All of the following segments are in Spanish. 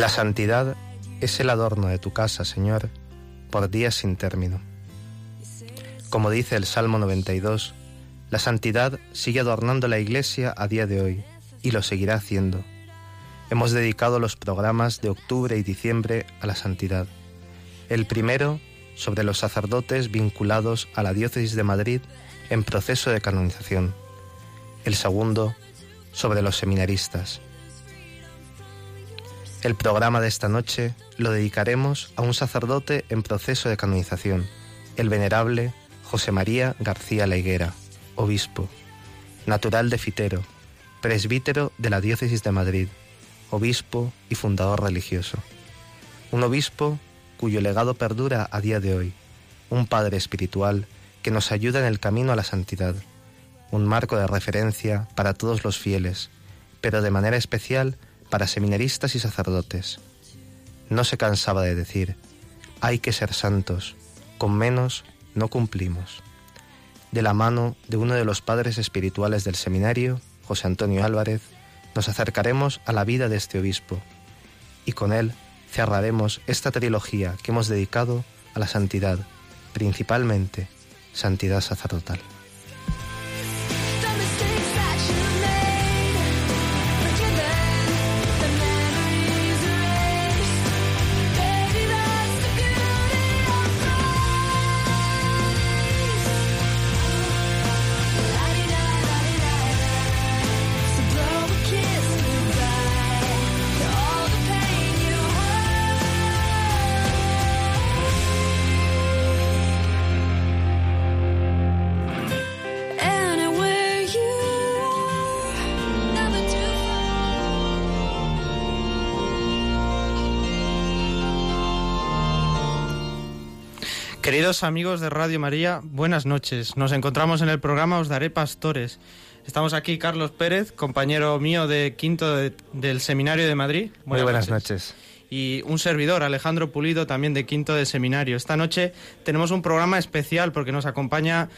La santidad es el adorno de tu casa, Señor, por días sin término. Como dice el Salmo 92, la santidad sigue adornando la Iglesia a día de hoy y lo seguirá haciendo. Hemos dedicado los programas de octubre y diciembre a la santidad. El primero sobre los sacerdotes vinculados a la diócesis de Madrid en proceso de canonización. El segundo sobre los seminaristas. El programa de esta noche lo dedicaremos a un sacerdote en proceso de canonización, el venerable José María García La Higuera, obispo, natural de Fitero, presbítero de la diócesis de Madrid, obispo y fundador religioso. Un obispo cuyo legado perdura a día de hoy, un padre espiritual que nos ayuda en el camino a la santidad, un marco de referencia para todos los fieles, pero de manera especial para seminaristas y sacerdotes. No se cansaba de decir, hay que ser santos, con menos no cumplimos. De la mano de uno de los padres espirituales del seminario, José Antonio Álvarez, nos acercaremos a la vida de este obispo y con él cerraremos esta trilogía que hemos dedicado a la santidad, principalmente santidad sacerdotal. Queridos amigos de Radio María, buenas noches. Nos encontramos en el programa Os Daré Pastores. Estamos aquí Carlos Pérez, compañero mío de quinto del Seminario de Madrid. Muy buenas noches. Y un servidor, Alejandro Pulido, también de quinto del Seminario. Esta noche tenemos un programa especial porque nos acompaña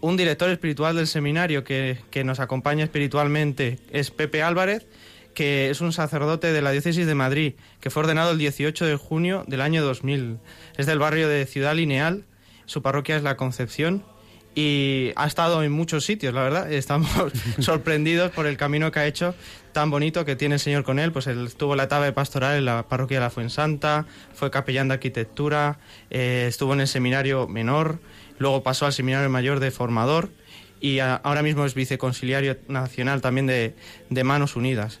un director espiritual del seminario que, que nos acompaña espiritualmente. Es Pepe Álvarez que es un sacerdote de la diócesis de Madrid, que fue ordenado el 18 de junio del año 2000. Es del barrio de Ciudad Lineal, su parroquia es la Concepción y ha estado en muchos sitios, la verdad. Estamos sorprendidos por el camino que ha hecho tan bonito que tiene el Señor con él. Pues él estuvo la etapa de pastoral en la parroquia de la Fuensanta, fue capellán de arquitectura, eh, estuvo en el seminario menor, luego pasó al seminario mayor de formador y ahora mismo es viceconciliario nacional también de, de Manos Unidas.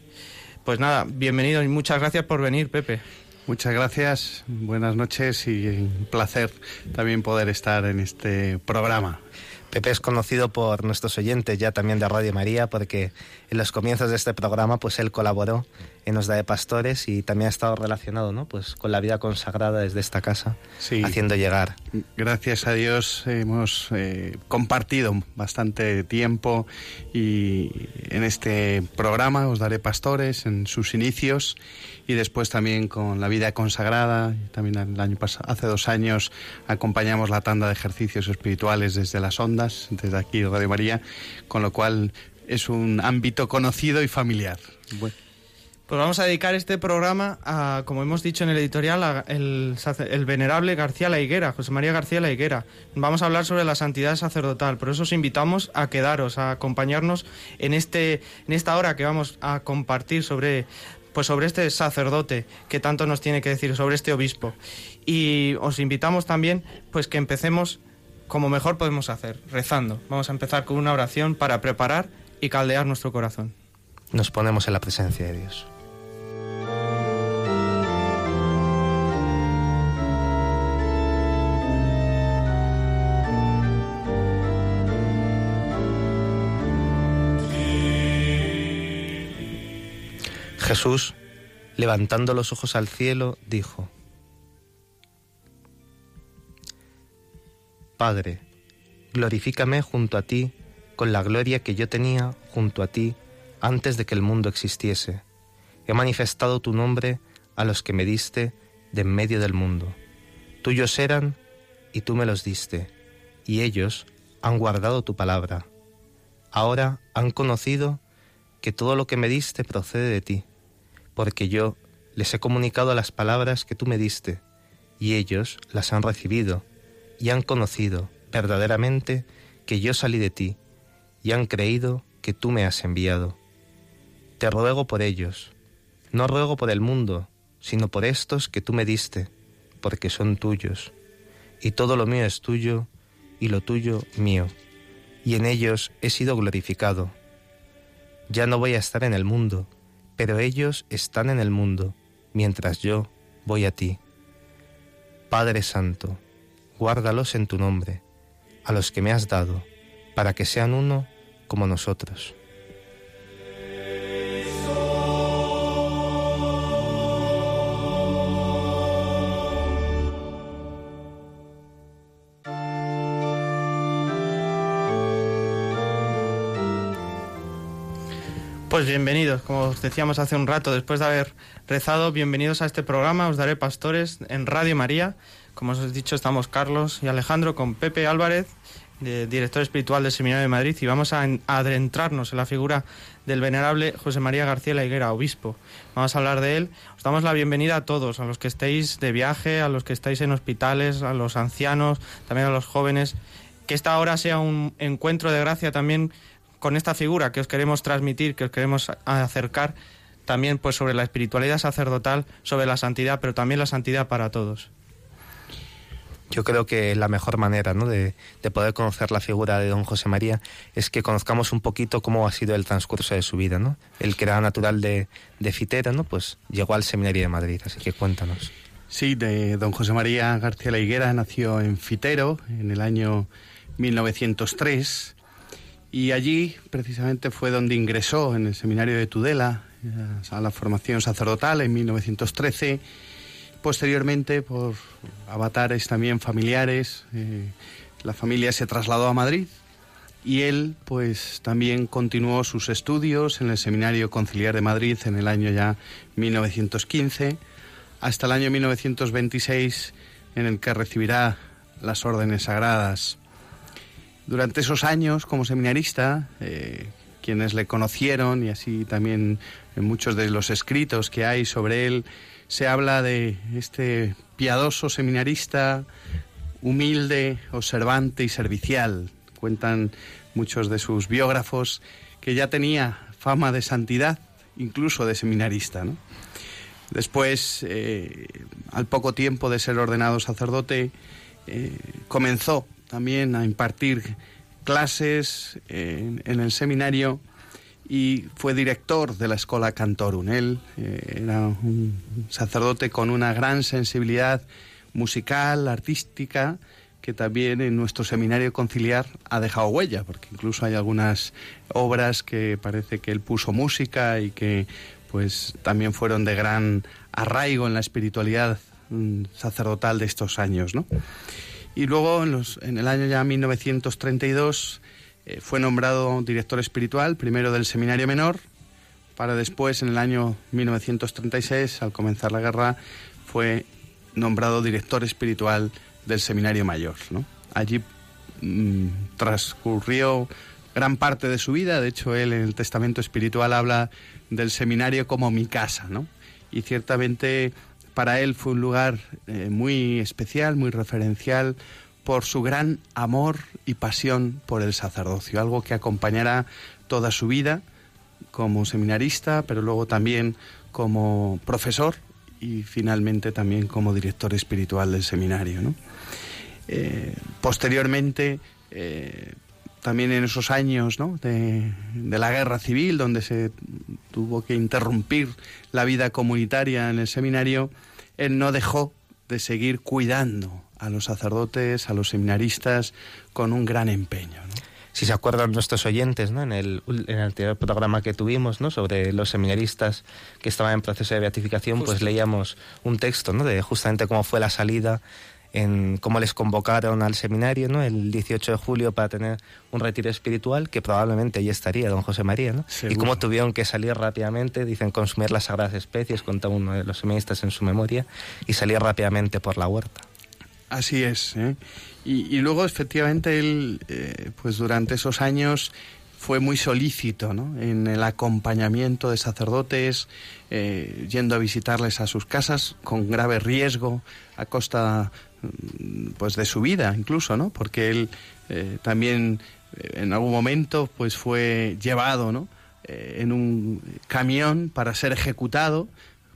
Pues nada, bienvenido y muchas gracias por venir, Pepe. Muchas gracias, buenas noches y un placer también poder estar en este programa. Pepe es conocido por nuestros oyentes ya también de Radio María porque en los comienzos de este programa pues él colaboró en Osda de Pastores y también ha estado relacionado ¿no? pues con la vida consagrada desde esta casa, haciendo llegar. Gracias a Dios hemos eh, compartido bastante tiempo y en este programa Os Daré Pastores, en sus inicios y después también con la vida consagrada. También el año pasado, hace dos años acompañamos la tanda de ejercicios espirituales desde las ondas, desde aquí Radio María, con lo cual es un ámbito conocido y familiar. Pues vamos a dedicar este programa a, como hemos dicho en el editorial, a el, venerable García La Higuera, José María García La Higuera. Vamos a hablar sobre la santidad sacerdotal, por eso os invitamos a quedaros, a acompañarnos en, este, en esta hora que vamos a compartir sobre, pues sobre este sacerdote que tanto nos tiene que decir, sobre este obispo. Y os invitamos también pues que empecemos como mejor podemos hacer, rezando. Vamos a empezar con una oración para preparar y caldear nuestro corazón. Nos ponemos en la presencia de Dios. Jesús, levantando los ojos al cielo, dijo, Padre, glorifícame junto a ti con la gloria que yo tenía junto a ti antes de que el mundo existiese. He manifestado tu nombre a los que me diste de en medio del mundo. Tuyos eran y tú me los diste, y ellos han guardado tu palabra. Ahora han conocido que todo lo que me diste procede de ti, porque yo les he comunicado las palabras que tú me diste, y ellos las han recibido y han conocido verdaderamente que yo salí de ti y han creído que tú me has enviado. Te ruego por ellos, no ruego por el mundo, sino por estos que tú me diste, porque son tuyos, y todo lo mío es tuyo, y lo tuyo mío, y en ellos he sido glorificado. Ya no voy a estar en el mundo, pero ellos están en el mundo, mientras yo voy a ti. Padre Santo, guárdalos en tu nombre, a los que me has dado, para que sean uno como nosotros. Pues bienvenidos, como os decíamos hace un rato, después de haber rezado, bienvenidos a este programa, os daré pastores en Radio María. Como os he dicho, estamos Carlos y Alejandro con Pepe Álvarez, director espiritual del Seminario de Madrid, y vamos a adentrarnos en la figura del venerable José María García La Higuera, obispo. Vamos a hablar de él. Os damos la bienvenida a todos, a los que estéis de viaje, a los que estáis en hospitales, a los ancianos, también a los jóvenes. Que esta hora sea un encuentro de gracia también con esta figura que os queremos transmitir, que os queremos acercar también pues sobre la espiritualidad sacerdotal, sobre la santidad, pero también la santidad para todos. Yo creo que la mejor manera ¿no? de, poder conocer la figura de don José María es que conozcamos un poquito cómo ha sido el transcurso de su vida. ¿no? El que era natural de, de Fitera, ¿no? pues llegó al Seminario de Madrid, así que cuéntanos. Sí, de don José María García La Higuera nació en Fitero en el año 1903 y allí precisamente fue donde ingresó en el seminario de Tudela eh, a la formación sacerdotal en 1913. Posteriormente, por avatares también familiares, eh, la familia se trasladó a Madrid y él pues también continuó sus estudios en el Seminario Conciliar de Madrid en el año ya 1915 hasta el año 1926 en el que recibirá las órdenes sagradas. Durante esos años como seminarista, eh, quienes le conocieron y así también en muchos de los escritos que hay sobre él, se habla de este piadoso seminarista, humilde, observante y servicial. Cuentan muchos de sus biógrafos que ya tenía fama de santidad, incluso de seminarista. Después, eh, al poco tiempo de ser ordenado sacerdote, eh, comenzó también a impartir clases en, el seminario y fue director de la Escola Cantorum. Él eh, era un sacerdote con una gran sensibilidad musical, artística, que también en nuestro seminario conciliar ha dejado huella, porque incluso hay algunas obras que parece que él puso música y que pues también fueron de gran arraigo en la espiritualidad mm, sacerdotal de estos años, ¿no? Y luego, en, los, en el año ya 1932, eh, fue nombrado director espiritual, primero del Seminario Menor, para después, en el año 1936, al comenzar la guerra, fue nombrado director espiritual del Seminario Mayor. ¿no? Allí mm, transcurrió gran parte de su vida, de hecho él en el Testamento Espiritual habla del seminario como mi casa, ¿no? Y ciertamente para él fue un lugar eh, muy especial, muy referencial por su gran amor y pasión por el sacerdocio, algo que acompañará toda su vida como seminarista, pero luego también como profesor y finalmente también como director espiritual del seminario. Eh, posteriormente, eh, también en esos años de, de, la guerra civil, donde se tuvo que interrumpir la vida comunitaria en el seminario, él no dejó de seguir cuidando a los sacerdotes, a los seminaristas, con un gran empeño. si se acuerdan nuestros oyentes, ¿no? En el, en el anterior programa que tuvimos, ¿no? Sobre los seminaristas que estaban en proceso de beatificación, pues leíamos un texto, ¿no? De justamente cómo fue la salida en cómo les convocaron al seminario ¿no? el 18 de julio para tener un retiro espiritual, que probablemente allí estaría don José María, ¿no? y cómo tuvieron que salir rápidamente, dicen consumir las sagradas especies, contaba uno de los seminaristas en su memoria, y salir rápidamente por la huerta. Así es. ¿eh? Y, luego, efectivamente, él, eh, pues durante esos años fue muy solícito ¿no? en el acompañamiento de sacerdotes, eh, yendo a visitarles a sus casas con grave riesgo a costa Mm, pues de su vida incluso, ¿no? Porque él eh, también eh, en algún momento pues fue llevado, ¿no? En un camión para ser ejecutado.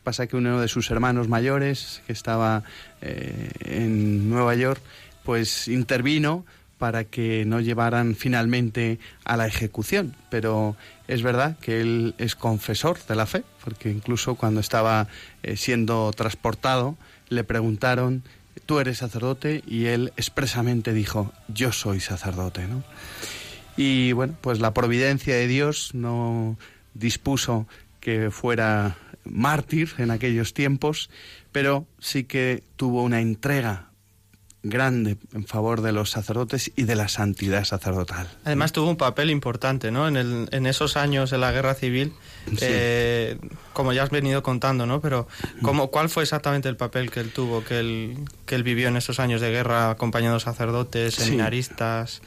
Pasa que uno de sus hermanos mayores, que estaba en Nueva York, pues intervino para que no llevaran finalmente a la ejecución. Pero es verdad que él es confesor de la fe, porque incluso cuando estaba siendo transportado le preguntaron tú eres sacerdote y él expresamente dijo, yo soy sacerdote, ¿no? Y bueno, pues la providencia de Dios no dispuso que fuera mártir en aquellos tiempos, pero sí que tuvo una entrega grande en favor de los sacerdotes y de la santidad sacerdotal. Además tuvo un papel importante, ¿no? En, el, en esos años de la guerra civil, eh, como ya has venido contando, ¿no? Pero ¿cómo, ¿cuál fue exactamente el papel que él tuvo, que él, que él vivió en esos años de guerra acompañando sacerdotes, seminaristas?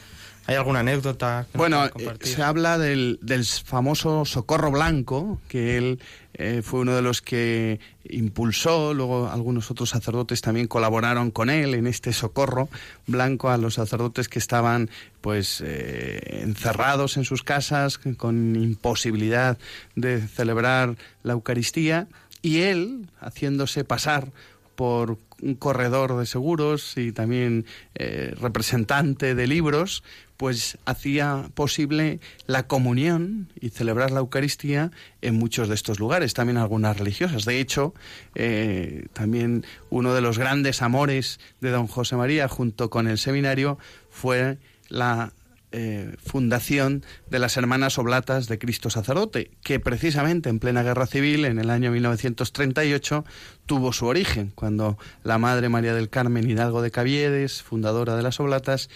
¿Hay alguna anécdota? bueno, eh, se habla del, del, famoso Socorro Blanco, que él eh, fue uno de los que impulsó, luego algunos otros sacerdotes también colaboraron con él en este Socorro Blanco. A los sacerdotes que estaban pues eh, encerrados en sus casas con imposibilidad de celebrar la Eucaristía. Y él haciéndose pasar por un corredor de seguros y también representante de libros, pues hacía posible la comunión y celebrar la Eucaristía en muchos de estos lugares, también algunas religiosas. De hecho, eh, también uno de los grandes amores de don José María junto con el seminario fue la eh, fundación de las Hermanas Oblatas de Cristo Sacerdote, que precisamente en plena guerra civil, en el año 1938, tuvo su origen, cuando la Madre María del Carmen Hidalgo de Caviedes, fundadora de las Oblatas,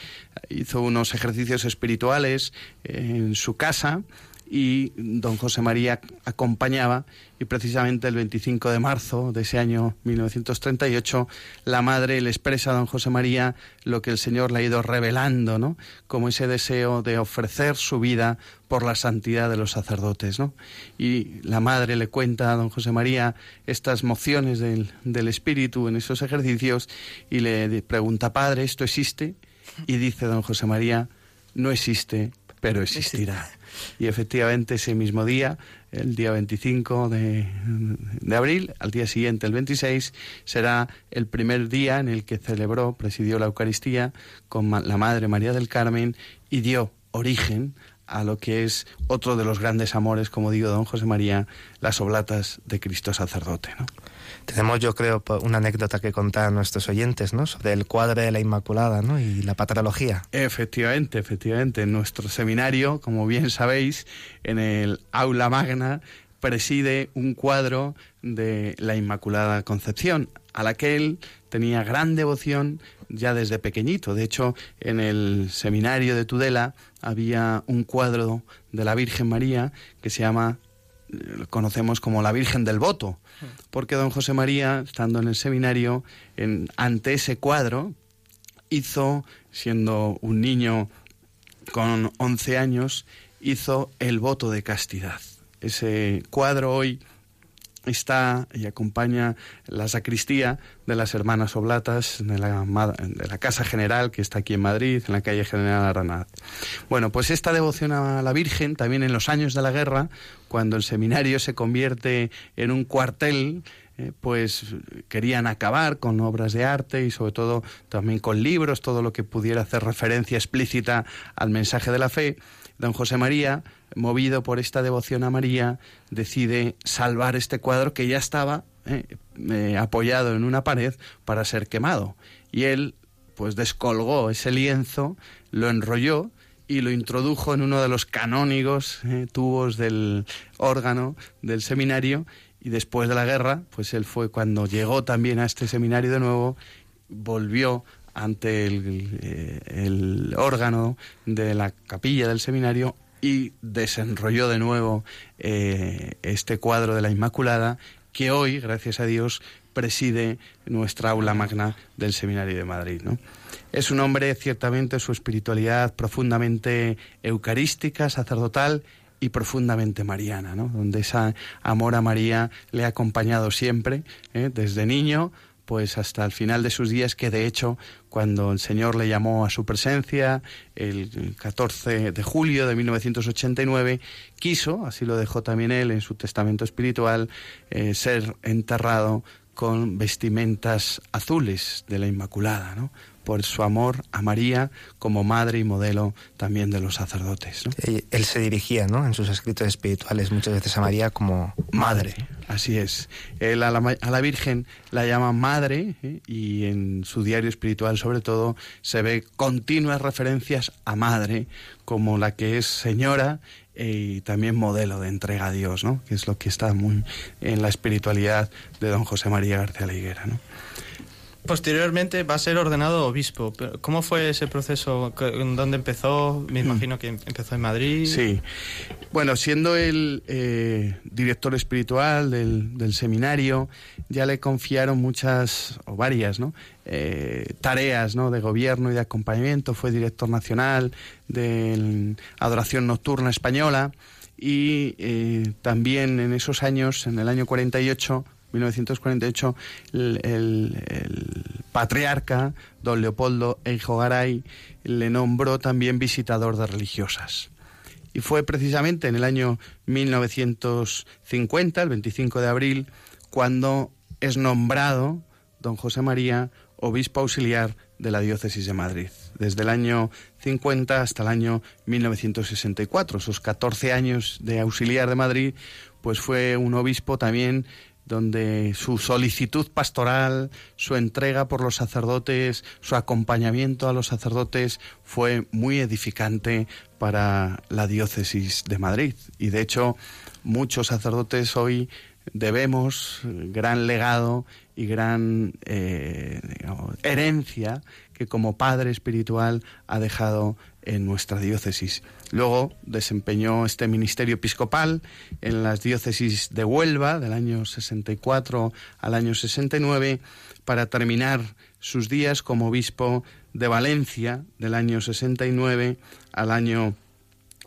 hizo unos ejercicios espirituales en su casa y don José María acompañaba y precisamente el 25 de marzo de ese año 1938 la madre le expresa a don José María lo que el Señor le ha ido revelando, ¿no? Como ese deseo de ofrecer su vida por la santidad de los sacerdotes, ¿no? Y la madre le cuenta a don José María estas mociones del, del Espíritu en esos ejercicios y le pregunta, Padre, ¿esto existe? Y dice don José María, no existe, pero existirá. Y efectivamente ese mismo día, el día 25 de, de, abril, al día siguiente, el 26, será el primer día en el que celebró, presidió la Eucaristía con la Madre María del Carmen y dio origen a lo que es otro de los grandes amores, como digo, don José María, las oblatas de Cristo sacerdote. ¿no? Tenemos, yo creo, una anécdota que contar a nuestros oyentes, ¿no? Sobre el cuadro de la Inmaculada, ¿no? Y la patrología. Efectivamente, efectivamente. En nuestro seminario, como bien sabéis, en el aula magna preside un cuadro de la Inmaculada Concepción, a la que él tenía gran devoción ya desde pequeñito. De hecho, en el seminario de Tudela había un cuadro de la Virgen María que se llama conocemos como la Virgen del Voto, porque don José María, estando en el seminario, en, ante ese cuadro, hizo, siendo un niño con 11 años, hizo el voto de castidad. Ese cuadro hoy está y acompaña la sacristía de las hermanas oblatas de la, Casa General que está aquí en Madrid, en la calle General Aranaz. Bueno, pues esta devoción a la Virgen, también en los años de la guerra, cuando el seminario se convierte en un cuartel, eh, pues querían acabar con obras de arte y sobre todo también con libros, todo lo que pudiera hacer referencia explícita al mensaje de la fe. Don José María movido por esta devoción a María, decide salvar este cuadro que ya estaba eh, eh, apoyado en una pared para ser quemado. Y él, pues, descolgó ese lienzo, lo enrolló y lo introdujo en uno de los canónigos eh, tubos del órgano del seminario y después de la guerra, pues él fue cuando llegó también a este seminario de nuevo, volvió ante el, el órgano de la capilla del seminario y desenrolló de nuevo eh, este cuadro de la Inmaculada que hoy, gracias a Dios, preside nuestra aula magna del Seminario de Madrid. ¿no? Es un hombre, ciertamente, su espiritualidad profundamente eucarística, sacerdotal y profundamente mariana, ¿no? donde ese amor a María le ha acompañado siempre, ¿eh? desde niño pues hasta el final de sus días, que de hecho, cuando el Señor le llamó a su presencia, el 14 de julio de 1989, quiso, así lo dejó también él en su testamento espiritual, eh, ser enterrado con vestimentas azules de la Inmaculada, ¿no? Por su amor a María como madre y modelo también de los sacerdotes. Él se dirigía ¿no? en sus escritos espirituales muchas veces a María como madre. Así es. Él a la, Virgen la llama madre ¿eh? y en su diario espiritual sobre todo se ve continuas referencias a madre como la que es señora y también modelo de entrega a Dios, ¿no? que es lo que está muy en la espiritualidad de don José María García La Higuera. ¿no? Posteriormente va a ser ordenado obispo. ¿Cómo fue ese proceso? ¿Dónde empezó? Me mm. imagino que empezó en Madrid. Sí. Bueno, siendo el eh, director espiritual del, seminario, ya le confiaron muchas, o varias, ¿no? Eh, tareas ¿no? de gobierno y de acompañamiento. Fue director nacional de Adoración Nocturna Española y eh, también en esos años, en el año 48, 1948, el, patriarca don Leopoldo Eijogaray le nombró también visitador de religiosas. Y fue precisamente en el año 1950, el 25 de abril, cuando es nombrado don José María obispo auxiliar de la diócesis de Madrid. Desde el año 50 hasta el año 1964, esos 14 años de auxiliar de Madrid, pues fue un obispo también donde su solicitud pastoral, su entrega por los sacerdotes, su acompañamiento a los sacerdotes fue muy edificante para la diócesis de Madrid. Y de hecho, muchos sacerdotes hoy debemos gran legado y gran eh, herencia que como padre espiritual ha dejado en nuestra diócesis. Luego desempeñó este ministerio episcopal en las diócesis de Huelva del año 64 al año 69 para terminar sus días como obispo de Valencia del año 69 al año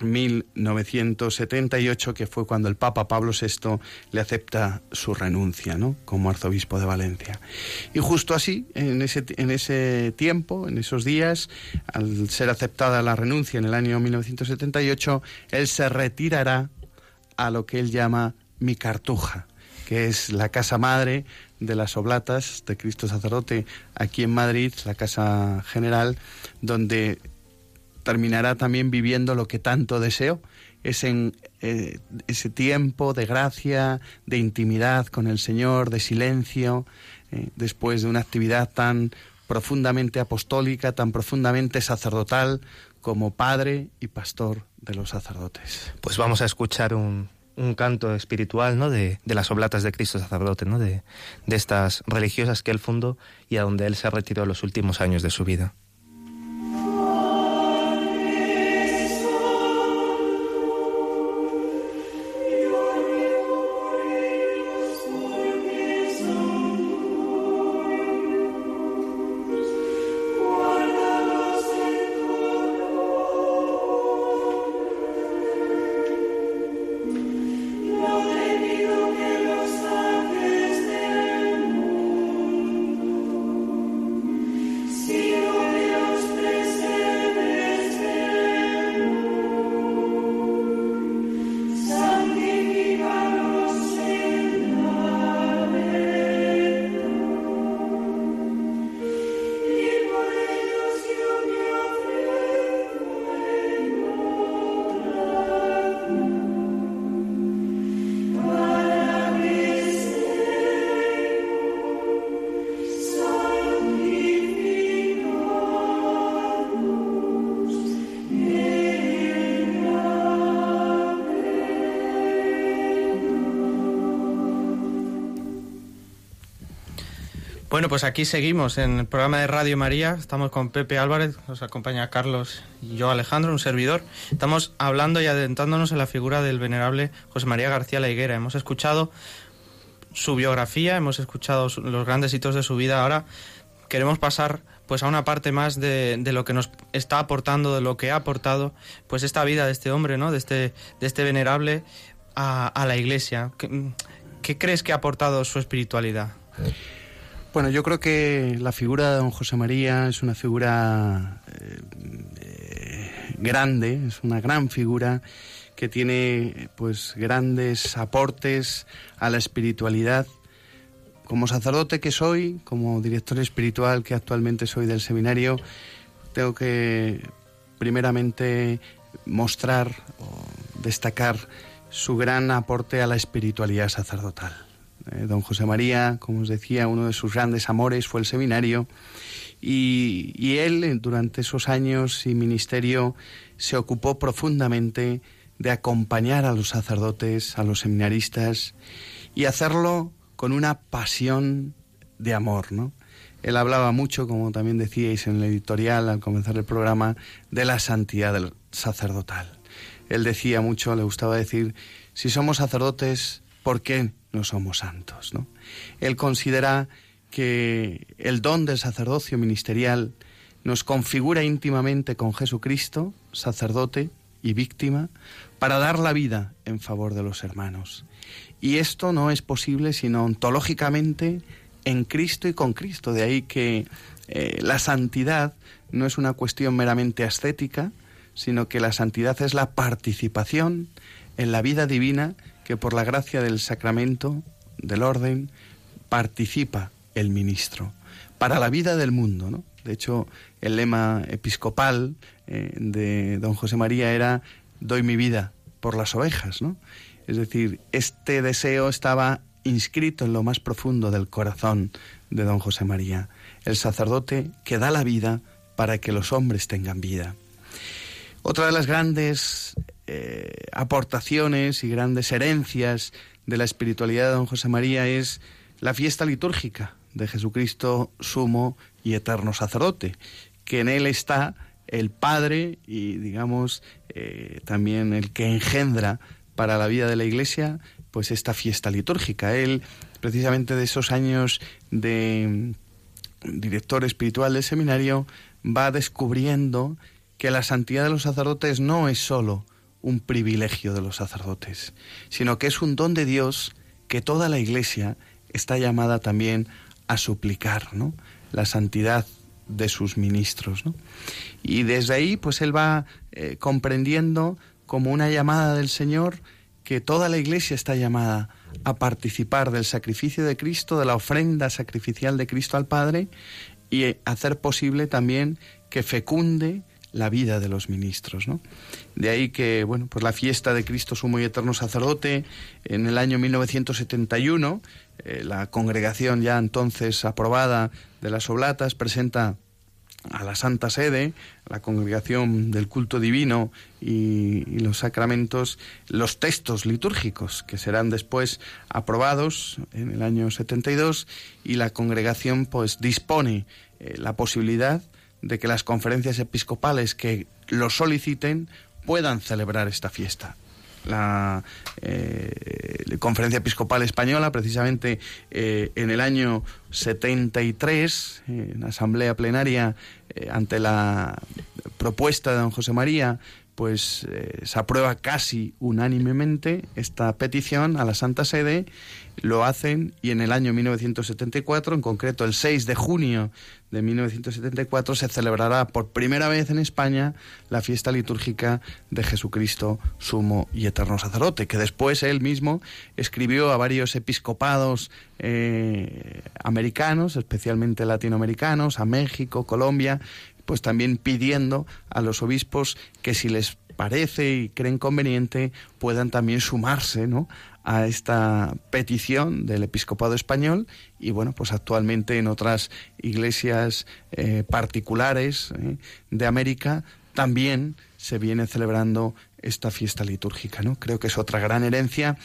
1978, que fue cuando el Papa Pablo VI le acepta su renuncia ¿no? como arzobispo de Valencia. Y justo así, en ese, en ese tiempo, en esos días, al ser aceptada la renuncia en el año 1978, él se retirará a lo que él llama mi cartuja, que es la casa madre de las Oblatas de Cristo Sacerdote aquí en Madrid, la casa general, donde terminará también viviendo lo que tanto deseo, ese, eh, ese tiempo de gracia, de intimidad con el Señor, de silencio, eh, después de una actividad tan profundamente apostólica, tan profundamente sacerdotal como padre y pastor de los sacerdotes. Pues vamos a escuchar un, un canto espiritual ¿no? de, de, las oblatas de Cristo sacerdote, ¿no? de, de estas religiosas que él fundó y a donde él se retiró los últimos años de su vida. Bueno, pues aquí seguimos en el programa de Radio María. Estamos con Pepe Álvarez, nos acompaña Carlos y yo, Alejandro, un servidor. Estamos hablando y adentrándonos en la figura del venerable José María García La Higuera. Hemos escuchado su biografía, hemos escuchado los grandes hitos de su vida. Ahora queremos pasar pues a una parte más de, lo que nos está aportando, de lo que ha aportado, pues esta vida de este hombre, ¿no? De este, de este venerable a, la Iglesia. ¿Qué, ¿Qué, crees que ha aportado su espiritualidad? Bueno, yo creo que la figura de don José María es una figura eh, eh, grande, es una gran figura que tiene pues grandes aportes a la espiritualidad como sacerdote que soy, como director espiritual que actualmente soy del seminario, tengo que primeramente mostrar o destacar su gran aporte a la espiritualidad sacerdotal. Eh, don José María, como os decía, uno de sus grandes amores fue el seminario y, él durante esos años y ministerio se ocupó profundamente de acompañar a los sacerdotes, a los seminaristas y hacerlo con una pasión de amor, ¿no? Él hablaba mucho, como también decíais en el editorial al comenzar el programa, de la santidad del sacerdotal. Él decía mucho, le gustaba decir, si somos sacerdotes, ¿por qué no somos santos? ¿no? Él considera que el don del sacerdocio ministerial nos configura íntimamente con Jesucristo, sacerdote y víctima, para dar la vida en favor de los hermanos. Y esto no es posible sino ontológicamente en Cristo y con Cristo. De ahí que eh, la santidad no es una cuestión meramente ascética, sino que la santidad es la participación en la vida divina que por la gracia del sacramento, del orden, participa el ministro para la vida del mundo. ¿no? De hecho, el lema episcopal eh, de don José María era doy mi vida por las ovejas, ¿no? Es decir, este deseo estaba inscrito en lo más profundo del corazón de don José María, el sacerdote que da la vida para que los hombres tengan vida. Otra de las grandes eh, aportaciones y grandes herencias de la espiritualidad de don José María es la fiesta litúrgica de Jesucristo sumo y eterno sacerdote, que en él está el Padre y digamos eh, también el que engendra para la vida de la Iglesia, pues esta fiesta litúrgica. Él, precisamente de esos años de mm, director espiritual del seminario, va descubriendo que la santidad de los sacerdotes no es sólo un privilegio de los sacerdotes, sino que es un don de Dios que toda la Iglesia está llamada también a suplicar, ¿no? La santidad de sus ministros, ¿no? Y desde ahí, pues él va eh, comprendiendo como una llamada del Señor que toda la Iglesia está llamada a participar del sacrificio de Cristo, de la ofrenda sacrificial de Cristo al Padre y hacer posible también que fecunde la vida de los ministros. ¿no? De ahí que, bueno, pues la fiesta de Cristo Sumo y Eterno Sacerdote, en el año 1971, eh, la congregación ya entonces aprobada de las Oblatas presenta a la Santa Sede, la congregación del culto divino y, y, los sacramentos, los textos litúrgicos que serán después aprobados en el año 72 y la congregación pues dispone eh, la posibilidad de que las conferencias episcopales que lo soliciten puedan celebrar esta fiesta. La eh, Conferencia Episcopal Española, precisamente eh, en el año 73, en asamblea plenaria, eh, ante la propuesta de don José María, pues se aprueba casi unánimemente esta petición a la Santa Sede, lo hacen y en el año 1974, en concreto el 6 de junio de 1974, se celebrará por primera vez en España la fiesta litúrgica de Jesucristo, sumo y eterno sacerdote, que después él mismo escribió a varios episcopados eh, americanos, especialmente latinoamericanos, a México, Colombia, pues también pidiendo a los obispos que si les parece y creen conveniente puedan también sumarse ¿no? A esta petición del episcopado español y bueno pues actualmente en otras iglesias eh, particulares eh, de América también se viene celebrando esta fiesta litúrgica no creo que es otra gran herencia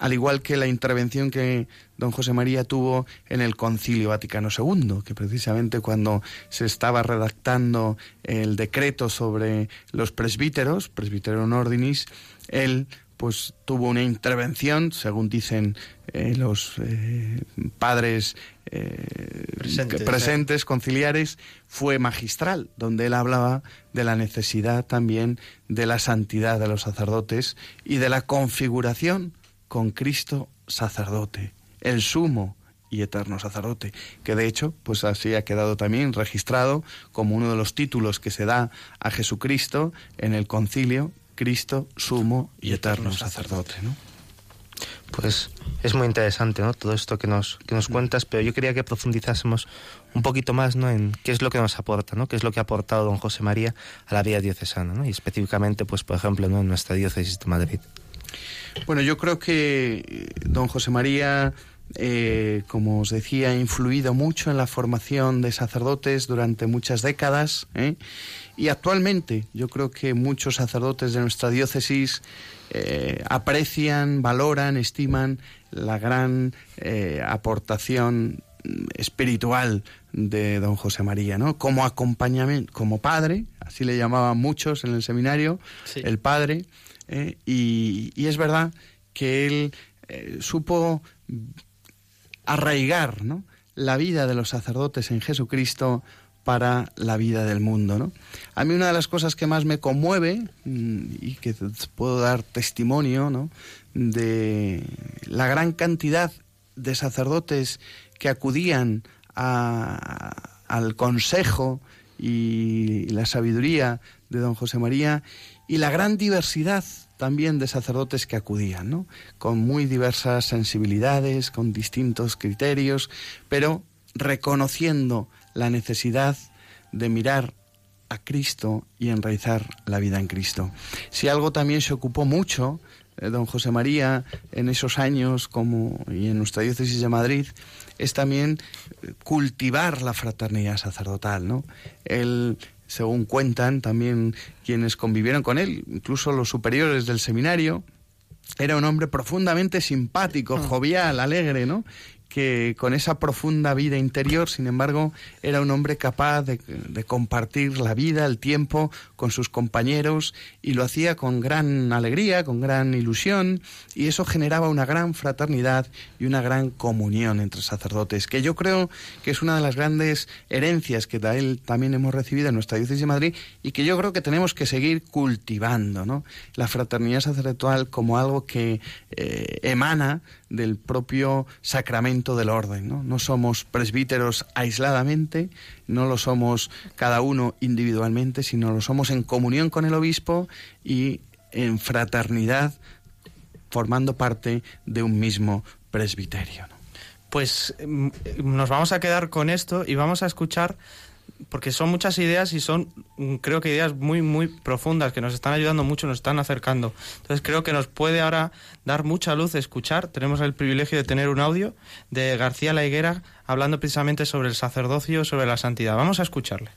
al igual que la intervención que don José María tuvo en el Concilio Vaticano II, que precisamente cuando se estaba redactando el decreto sobre los presbíteros, presbiterum ordinis, él pues tuvo una intervención, según dicen eh, los eh, padres eh, presentes, conciliares, fue magistral, donde él hablaba de la necesidad también de la santidad de los sacerdotes y de la configuración con Cristo sacerdote, el sumo y eterno sacerdote, que de hecho, pues así ha quedado también registrado como uno de los títulos que se da a Jesucristo en el concilio, Cristo, sumo y eterno sacerdote, ¿no? Pues es muy interesante, ¿no? Todo esto que nos, que nos cuentas, pero yo quería que profundizásemos un poquito más, ¿no? En qué es lo que nos aporta, ¿no? Qué es lo que ha aportado don José María a la vida diocesana, ¿no? Y específicamente, pues, por ejemplo, ¿no? En nuestra diócesis de Madrid. Bueno, yo creo que eh, don José María, eh, como os decía, ha influido mucho en la formación de sacerdotes durante muchas décadas. ¿eh? Y actualmente yo creo que muchos sacerdotes de nuestra diócesis aprecian, valoran, estiman la gran aportación espiritual de don José María, ¿no? Como acompañamiento, como padre, así le llamaban muchos en el seminario, el padre, ¿eh? y, es verdad que él eh, supo arraigar la vida de los sacerdotes en Jesucristo para la vida del mundo. ¿no? A mí una de las cosas que más me conmueve mm, y que puedo dar testimonio ¿no? de la gran cantidad de sacerdotes que acudían al consejo y la sabiduría de don José María y la gran diversidad también de sacerdotes que acudían, ¿no? con muy diversas sensibilidades, con distintos criterios, pero reconociendo la necesidad de mirar a Cristo y enraizar la vida en Cristo. Si algo también se ocupó mucho eh, don José María en esos años como y en nuestra diócesis de Madrid es también cultivar la fraternidad sacerdotal, ¿no? El según cuentan también quienes convivieron con él, incluso los superiores del seminario, era un hombre profundamente simpático, ah. jovial, alegre, ¿no? Que con esa profunda vida interior, sin embargo, era un hombre capaz de, compartir la vida, el tiempo con sus compañeros y lo hacía con gran alegría, con gran ilusión y eso generaba una gran fraternidad y una gran comunión entre sacerdotes, que yo creo que es una de las grandes herencias que de él también hemos recibido en nuestra diócesis de Madrid y que yo creo que tenemos que seguir cultivando, ¿no? La fraternidad sacerdotal como algo que eh, emana del propio sacramento del orden. ¿no? somos presbíteros aisladamente, no lo somos cada uno individualmente, sino lo somos en comunión con el obispo y en fraternidad, formando parte de un mismo presbiterio. Pues mm, nos vamos a quedar con esto y vamos a escuchar porque son muchas ideas y son, mm, creo que ideas muy, muy profundas que nos están ayudando mucho, nos están acercando. Entonces creo que nos puede ahora dar mucha luz escuchar. Tenemos el privilegio de tener un audio de García La hablando precisamente sobre el sacerdocio, sobre la santidad. Vamos a escucharle.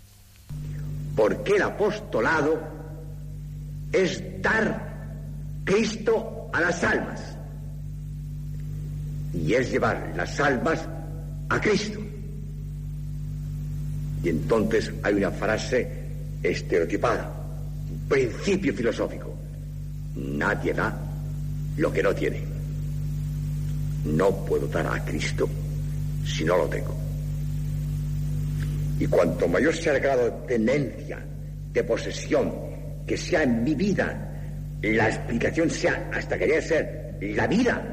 Porque el apostolado es dar Cristo a las almas. Y es llevar las almas a Cristo. Y entonces hay una frase estereotipada, un principio filosófico. Nadie da lo que no tiene. No puedo dar a Cristo si no lo tengo. Y cuanto mayor sea el grado de tenencia, de posesión, que sea en mi vida, la explicación sea hasta que ser la vida,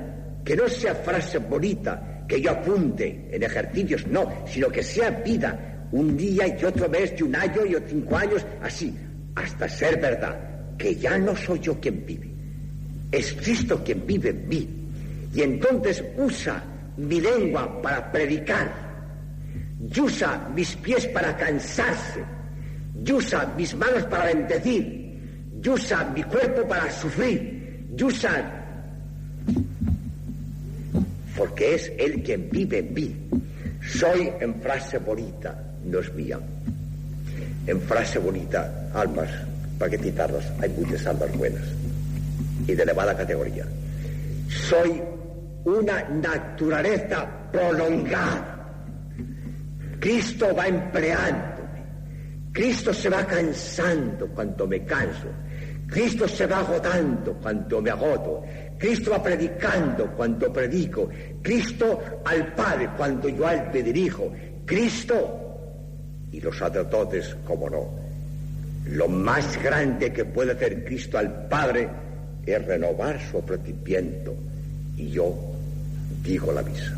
que no sea frase bonita, que yo apunte en ejercicios, no, sino que sea vida, un día y otro mes y un año y cinco años, así, hasta ser verdad, que ya no soy yo quien vive, es Cristo quien vive en mí. Y entonces usa mi lengua para predicar, y usa mis pies para cansarse, y usa mis manos para bendecir, y usa mi cuerpo para sufrir, y usa... Porque es Él quien vive en mí. Soy en frase bonita, no es mía. En frase bonita, almas, ¿para hay muchas almas buenas y de elevada categoría. Soy una naturaleza prolongada. Cristo va empleándome. Cristo se va cansando cuando me canso. Cristo se va agotando cuando me agoto. Cristo va predicando cuando predico. Cristo al Padre cuando yo al te dirijo. Cristo y los sacerdotes, como no. Lo más grande que puede hacer Cristo al Padre es renovar su ofrecimiento. Y yo digo la misa.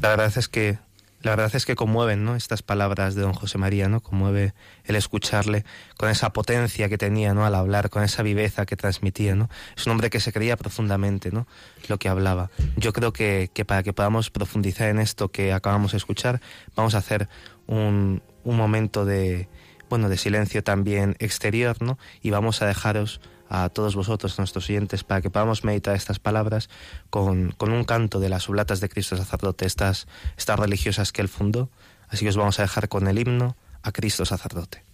La verdad es que la verdad es que conmueven, ¿no? Estas palabras de don José María, ¿no? Conmueve el escucharle con esa potencia que tenía, ¿no? Al hablar, con esa viveza que transmitía, ¿no? Es un hombre que se creía profundamente, ¿no? Lo que hablaba. Yo creo que, que para que podamos profundizar en esto que acabamos de escuchar, vamos a hacer un, un momento de, bueno, de silencio también exterior, ¿no? Y vamos a dejaros a todos vosotros, nuestros oyentes, para que podamos meditar estas palabras con, con un canto de las oblatas de Cristo sacerdote, estas, estas religiosas que él fundó. Así que os vamos a dejar con el himno a Cristo sacerdote.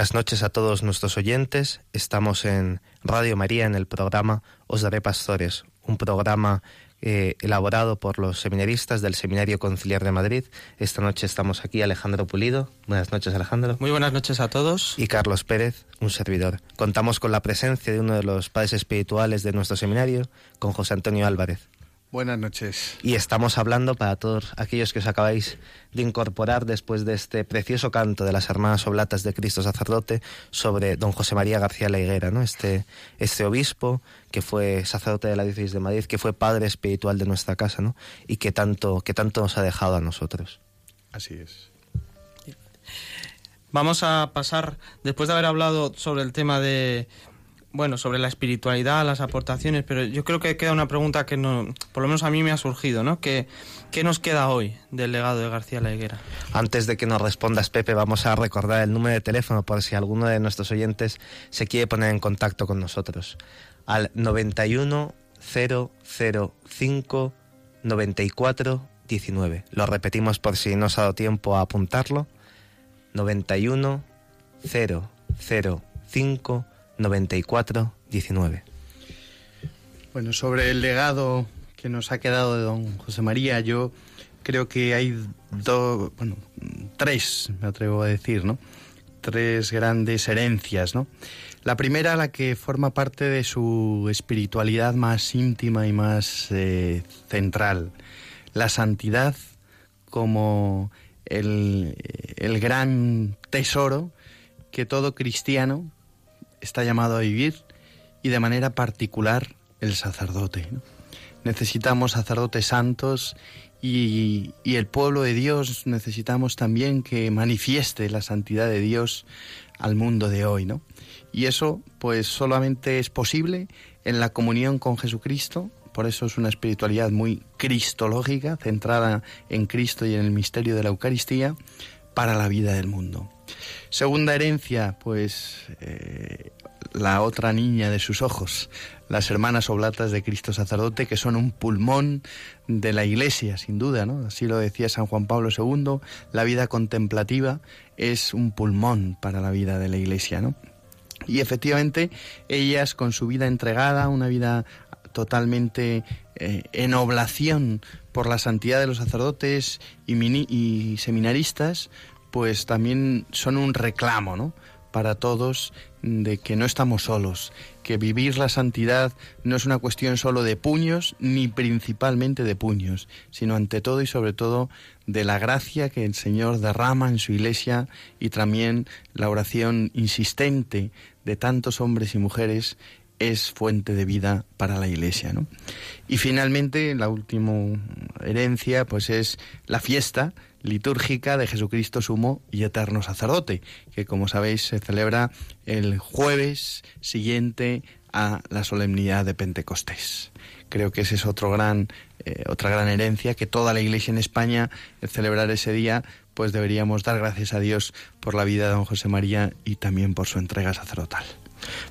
Buenas noches a todos nuestros oyentes. Estamos en Radio María en el programa Os Daré Pastores, un programa eh, elaborado por los seminaristas del Seminario Conciliar de Madrid. Esta noche estamos aquí Alejandro Pulido. Buenas noches Alejandro. Muy buenas noches a todos. Y Carlos Pérez, un servidor. Contamos con la presencia de uno de los padres espirituales de nuestro seminario, con José Antonio Álvarez. Buenas noches. Y estamos hablando para todos aquellos que os acabáis de incorporar después de este precioso canto de las hermanas oblatas de Cristo sacerdote sobre don José María García La Higuera, ¿no? Este, este obispo que fue sacerdote de la diócesis de Madrid, que fue padre espiritual de nuestra casa, ¿no? Y que tanto, que tanto nos ha dejado a nosotros. Así es. Vamos a pasar, después de haber hablado sobre el tema de, bueno, sobre la espiritualidad, las aportaciones, pero yo creo que queda una pregunta que no, por lo menos a mí me ha surgido, ¿no? ¿Qué, qué nos queda hoy del legado de García La? Antes de que nos respondas, Pepe, vamos a recordar el número de teléfono por si alguno de nuestros oyentes se quiere poner en contacto con nosotros. Al 91 005 94 19. Lo repetimos por si no os ha dado tiempo a apuntarlo. 91 005 94 19. Bueno, sobre el legado que nos ha quedado de don José María, yo creo que hay dos, bueno, tres, me atrevo a decir, ¿no? Tres grandes herencias, ¿no? La primera, la que forma parte de su espiritualidad más íntima y más eh, central, la santidad como el, el gran tesoro que todo cristiano está llamado a vivir y de manera particular el sacerdote. Necesitamos sacerdotes santos y, y, el pueblo de Dios necesitamos también que manifieste la santidad de Dios al mundo de hoy, ¿no? Y eso pues solamente es posible en la comunión con Jesucristo, por eso es una espiritualidad muy cristológica, centrada en Cristo y en el misterio de la Eucaristía, para la vida del mundo. Segunda herencia, pues eh, la otra niña de sus ojos, las hermanas oblatas de Cristo sacerdote, que son un pulmón de la Iglesia, sin duda, ¿no? Así lo decía San Juan Pablo II, la vida contemplativa es un pulmón para la vida de la Iglesia, ¿no? Y efectivamente, ellas con su vida entregada, una vida totalmente eh, en oblación por la santidad de los sacerdotes y, y seminaristas, pues también son un reclamo, ¿no? para todos de que no estamos solos, que vivir la santidad no es una cuestión solo de puños ni principalmente de puños, sino ante todo y sobre todo de la gracia que el Señor derrama en su iglesia y también la oración insistente de tantos hombres y mujeres es fuente de vida para la iglesia, ¿no? Y finalmente la última herencia pues es la fiesta litúrgica de Jesucristo sumo y eterno sacerdote, que como sabéis se celebra el jueves siguiente a la solemnidad de Pentecostés. Creo que ese es otro gran, eh, otra gran herencia que toda la Iglesia en España, el celebrar ese día, pues deberíamos dar gracias a Dios por la vida de don José María y también por su entrega sacerdotal.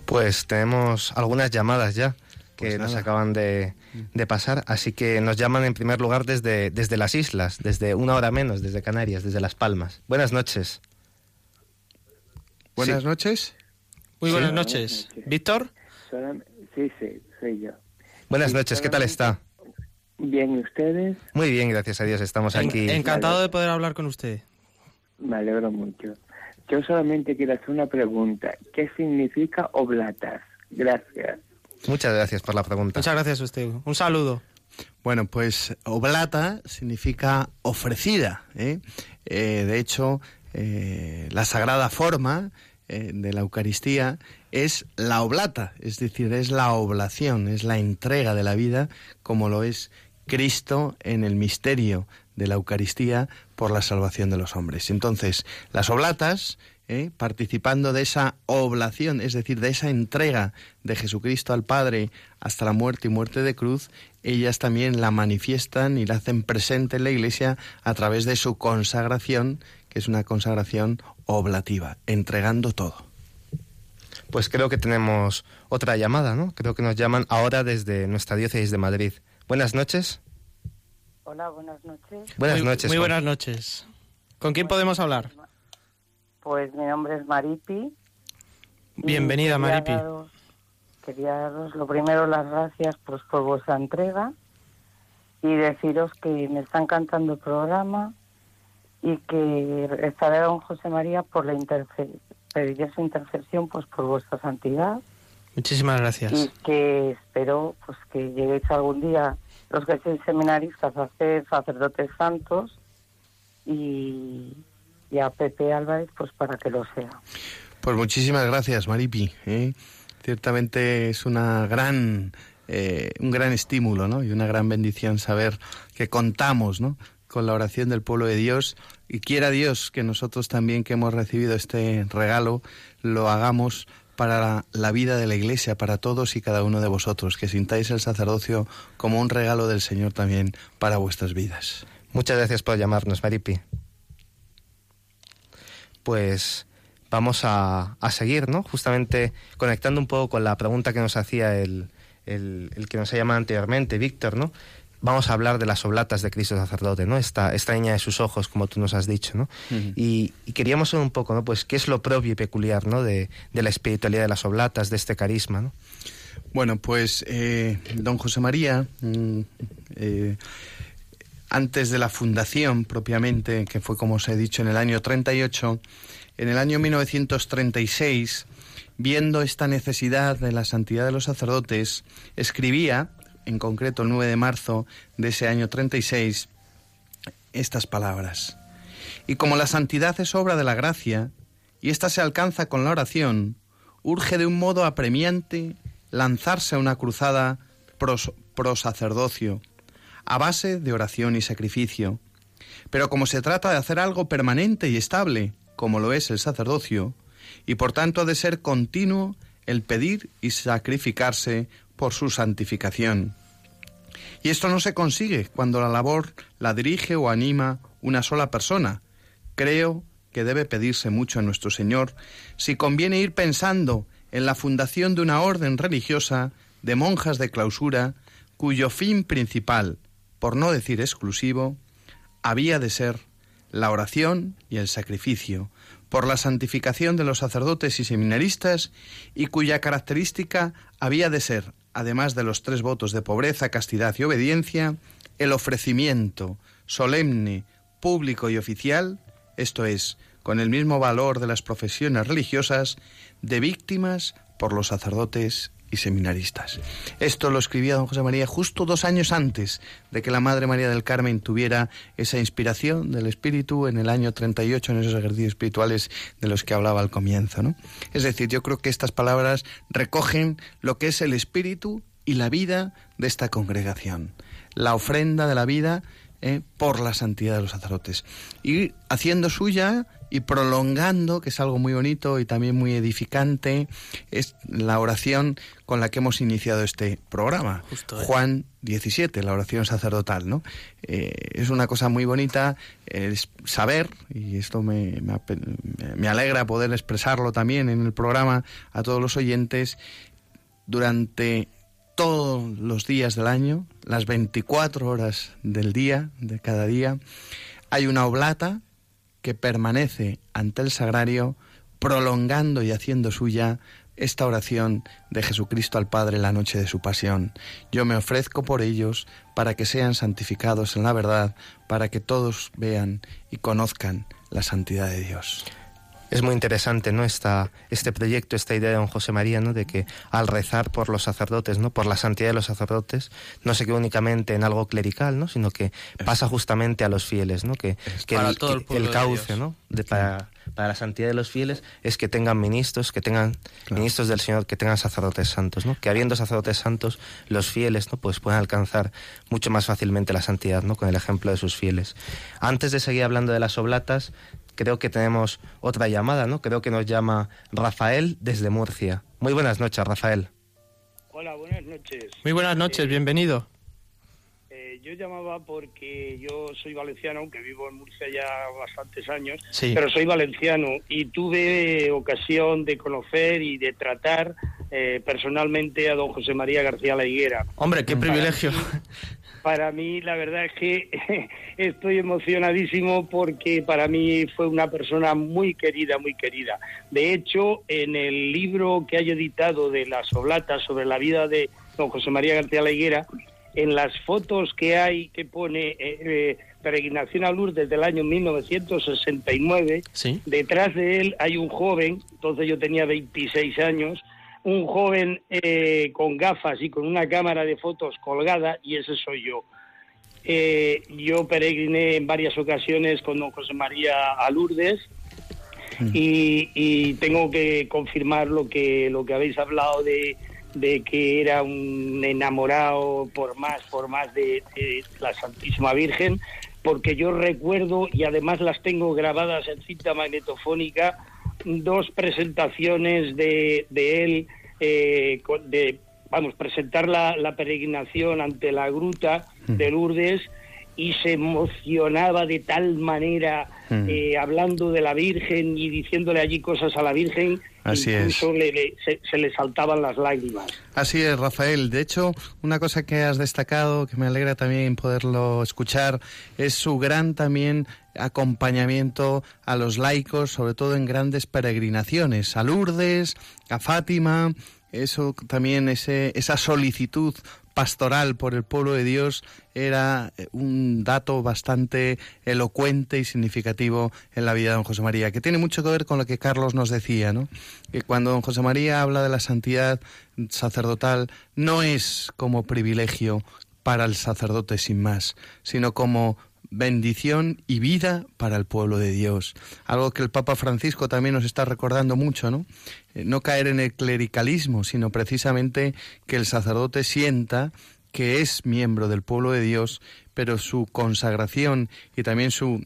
Pues tenemos algunas llamadas ya que Pues nos acaban de, de pasar, así que nos llaman en primer lugar desde, desde las islas, desde una hora menos, desde Canarias, desde Las Palmas. Buenas noches. Buenas Sí. noches. Muy Sí. buenas noches. Víctor, Sí, sí, soy yo. Buenas Sí, noches, ¿qué tal está? Bien, ¿y ustedes? Muy bien, gracias a Dios, estamos en- aquí. encantado de poder hablar con usted. Me alegro mucho. Yo solamente quiero hacer una pregunta. ¿Qué significa oblatas? Gracias. Muchas gracias por la pregunta. Muchas gracias a usted. Un saludo. Bueno, pues oblata significa ofrecida. ¿eh? Eh, de hecho, eh, la sagrada forma eh, de la Eucaristía es la oblata, es decir, es la oblación, es la entrega de la vida, como lo es Cristo en el misterio de la Eucaristía por la salvación de los hombres. Entonces, las oblatas, ¿eh? participando de esa oblación, es decir, de esa entrega de Jesucristo al Padre hasta la muerte y muerte de cruz, ellas también la manifiestan y la hacen presente en la Iglesia a través de su consagración, que es una consagración oblativa, entregando todo. Pues creo que tenemos otra llamada, ¿no? Creo que nos llaman ahora desde nuestra diócesis de Madrid. Buenas noches. Hola, buenas noches. Buenas muy, noches. Muy buenas noches. ¿Con quién podemos hablar? Pues mi nombre es Maripi. Bienvenida, Maripi. quería daros lo primero las gracias pues por vuestra entrega y deciros que me está encantando el programa y que estaré a don José María por la pediría su intercesión pues por vuestra santidad. Muchísimas gracias. Y que espero pues que lleguéis algún día los que sois seminaristas a sacerdotes santos y, y a Pepe Álvarez pues para que lo sea. Pues muchísimas gracias, Maripi. ¿eh? Ciertamente es una gran, eh, un gran estímulo ¿no? y una gran bendición saber que contamos ¿no? con la oración del pueblo de Dios y quiera Dios que nosotros también que hemos recibido este regalo lo hagamos para la vida de la Iglesia, para todos y cada uno de vosotros, que sintáis el sacerdocio como un regalo del Señor también para vuestras vidas. Muchas gracias por llamarnos, Maripi. Pues vamos a, seguir, ¿no? Justamente conectando un poco con la pregunta que nos hacía el, el, que nos ha llamado anteriormente, Víctor, ¿no? Vamos a hablar de las oblatas de Cristo sacerdote, ¿no? Esta, esta niña de sus ojos, como tú nos has dicho, ¿no? y, queríamos saber un poco, ¿no? Pues qué es lo propio y peculiar, ¿no? De, la espiritualidad de las oblatas, de este carisma, ¿no? Bueno, pues eh, don José María, mm, eh, antes de la fundación propiamente, que fue como os he dicho en el año 38, en el año 1936, viendo esta necesidad de la santidad de los sacerdotes, escribía, en concreto el 9 de marzo de ese año 36, estas palabras. Y como la santidad es obra de la gracia, y ésta se alcanza con la oración, urge de un modo apremiante lanzarse a una cruzada pro sacerdocio, a base de oración y sacrificio. Pero como se trata de hacer algo permanente y estable, como lo es el sacerdocio, y por tanto ha de ser continuo el pedir y sacrificarse por su santificación. Y esto no se consigue cuando la labor la dirige o anima una sola persona. Creo que debe pedirse mucho a nuestro Señor si conviene ir pensando en la fundación de una orden religiosa de monjas de clausura cuyo fin principal, por no decir exclusivo, había de ser la oración y el sacrificio, por la santificación de los sacerdotes y seminaristas, y cuya característica había de ser, además de los tres votos de pobreza, castidad y obediencia, el ofrecimiento solemne, público y oficial, esto es, con el mismo valor de las profesiones religiosas, de víctimas por los sacerdotes y seminaristas. Esto lo escribía don José María justo dos años antes de que la Madre María del Carmen tuviera esa inspiración del Espíritu en el año 38 en esos ejercicios espirituales de los que hablaba al comienzo. ¿no? Es decir, yo creo que estas palabras recogen lo que es el Espíritu y la vida de esta congregación. La ofrenda de la vida eh, por la santidad de los sacerdotes. Y haciendo suya y prolongando, que es algo muy bonito y también muy edificante, es la oración con la que hemos iniciado este programa. Juan 17, la oración sacerdotal, ¿no? Eh, es una cosa muy bonita, es saber, y esto me, me alegra poder expresarlo también en el programa a todos los oyentes, durante todos los días del año, las 24 horas del día, de cada día, hay una oblata que permanece ante el sagrario, prolongando y haciendo suya esta oración de Jesucristo al Padre la noche de su pasión. Yo me ofrezco por ellos para que sean santificados en la verdad, para que todos vean y conozcan la santidad de Dios. Es muy interesante, ¿no? Esta, este proyecto, esta idea de don José María, ¿no? De que al rezar por los sacerdotes, ¿no? Por la santidad de los sacerdotes, no se queda únicamente en algo clerical, ¿no? Sino que pasa justamente a los fieles, ¿no? Que, que el, cauce, ¿no? De, para, para la santidad de los fieles es que tengan ministros, que tengan ministros del Señor, que tengan sacerdotes santos, ¿no? Que habiendo sacerdotes santos, los fieles, ¿no? Pues pueden alcanzar mucho más fácilmente la santidad, ¿no? Con el ejemplo de sus fieles. Antes de seguir hablando de las oblatas, creo que tenemos otra llamada, ¿no? Creo que nos llama Rafael desde Murcia. Muy buenas noches, Rafael. Hola, buenas noches. Muy buenas noches, eh, bienvenido. Eh, yo llamaba porque yo soy valenciano, aunque vivo en Murcia ya bastantes años, pero soy valenciano y tuve ocasión de conocer y de tratar eh, personalmente a don José María García La Higuera. Hombre, qué privilegio. Para mí la verdad es que estoy emocionadísimo porque para mí fue una persona muy querida, muy querida. De hecho, en el libro que hay editado de las oblatas sobre la vida de don José María García Leguera, en las fotos que hay que pone eh, eh, peregrinación a Lourdes del año 1969, detrás de él hay un joven, entonces yo tenía 26 años, un joven eh, con gafas y con una cámara de fotos colgada y ese soy yo. Eh, yo peregriné en varias ocasiones con don José María a Lourdes mm. y, tengo que confirmar lo que, lo que habéis hablado de, de que era un enamorado por más, por más de, la Santísima Virgen, porque yo recuerdo y además las tengo grabadas en cinta magnetofónica dos presentaciones de, de él, eh, de, vamos, presentar la, la, peregrinación ante la gruta de Lourdes y se emocionaba de tal manera eh, hablando de la Virgen y diciéndole allí cosas a la Virgen Así incluso es. se, le saltaban las lágrimas. Así es, Rafael. De hecho, una cosa que has destacado, que me alegra también poderlo escuchar, es su gran también acompañamiento a los laicos, sobre todo en grandes peregrinaciones, a Lourdes, a Fátima, eso también, ese, esa solicitud pastoral por el pueblo de Dios era eh, un dato bastante elocuente y significativo en la vida de don José María, que tiene mucho que ver con lo que Carlos nos decía, ¿no? Que cuando don José María habla de la santidad sacerdotal, no es como privilegio para el sacerdote sin más, sino como bendición y vida para el pueblo de Dios. Algo que el Papa Francisco también nos está recordando mucho, ¿no? Eh, no caer en el clericalismo, sino precisamente que el sacerdote sienta que es miembro del pueblo de Dios, pero su consagración y también su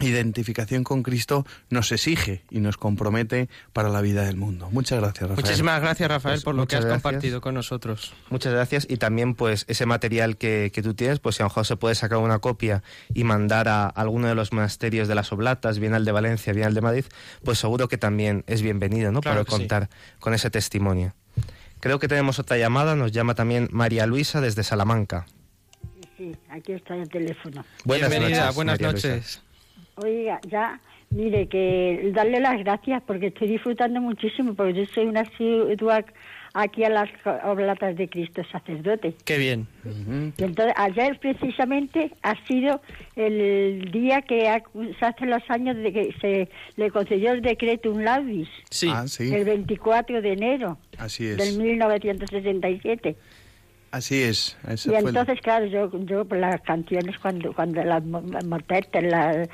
identificación con Cristo nos exige y nos compromete para la vida del mundo. Muchas gracias, Rafael. Muchísimas gracias, Rafael, pues por lo que has compartido con nosotros. Muchas gracias y también pues ese material que, que tú tienes, pues si a lo mejor se puede sacar una copia y mandar a alguno de los monasterios de las Oblatas, bien al de Valencia, bien al de Madrid, pues seguro que también es bienvenido, ¿no? para contar con ese testimonio. Creo que tenemos otra llamada, nos llama también María Luisa desde Salamanca. Sí, aquí está el teléfono. Buenas noches, buenas noches. Oiga, ya, mire, que darle las gracias porque estoy disfrutando muchísimo, porque yo soy una ciudad aquí a las oblatas de Cristo sacerdote. Qué bien. Y entonces, ayer precisamente ha sido el día que se hace los años de que se le concedió el decreto un laudis. Sí. Ah, sí. El 24 de enero. Así es. Del 1967. Así es. y entonces, claro, yo, yo las canciones, cuando cuando las motetes, las,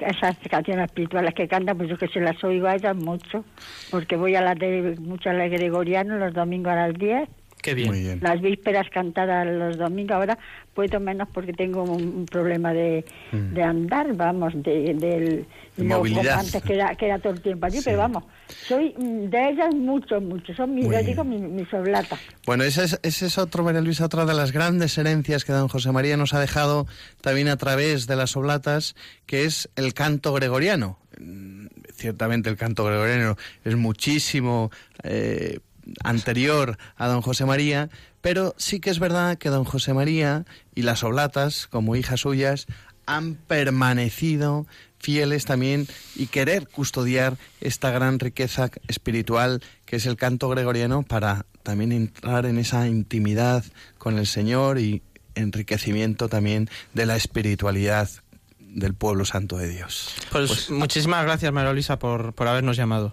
esas canciones espirituales que cantan, pues yo que se las oigo a ellas mucho, porque voy a las de mucho a la Gregoriano los domingos a las 10 Qué bien. Las vísperas cantadas los domingos, ahora puedo menos porque tengo un, problema de, mm. de, andar, vamos, de, del... movilidad. Antes que era, que era todo el tiempo allí, pero vamos, soy de ellas mucho, mucho, son mis, digo, mis, mis Bueno, ese es, ese es otro, María Luisa, otra de las grandes herencias que don José María nos ha dejado también a través de las oblatas, que es el canto gregoriano mm, ciertamente el canto gregoriano es muchísimo eh, anterior a don José María, pero sí que es verdad que don José María y las oblatas, como hijas suyas, han permanecido fieles también y querer custodiar esta gran riqueza espiritual que es el canto gregoriano para también entrar en esa intimidad con el Señor y enriquecimiento también de la espiritualidad del pueblo santo de Dios. Pues, pues muchísimas gracias, María Luisa, por, por habernos llamado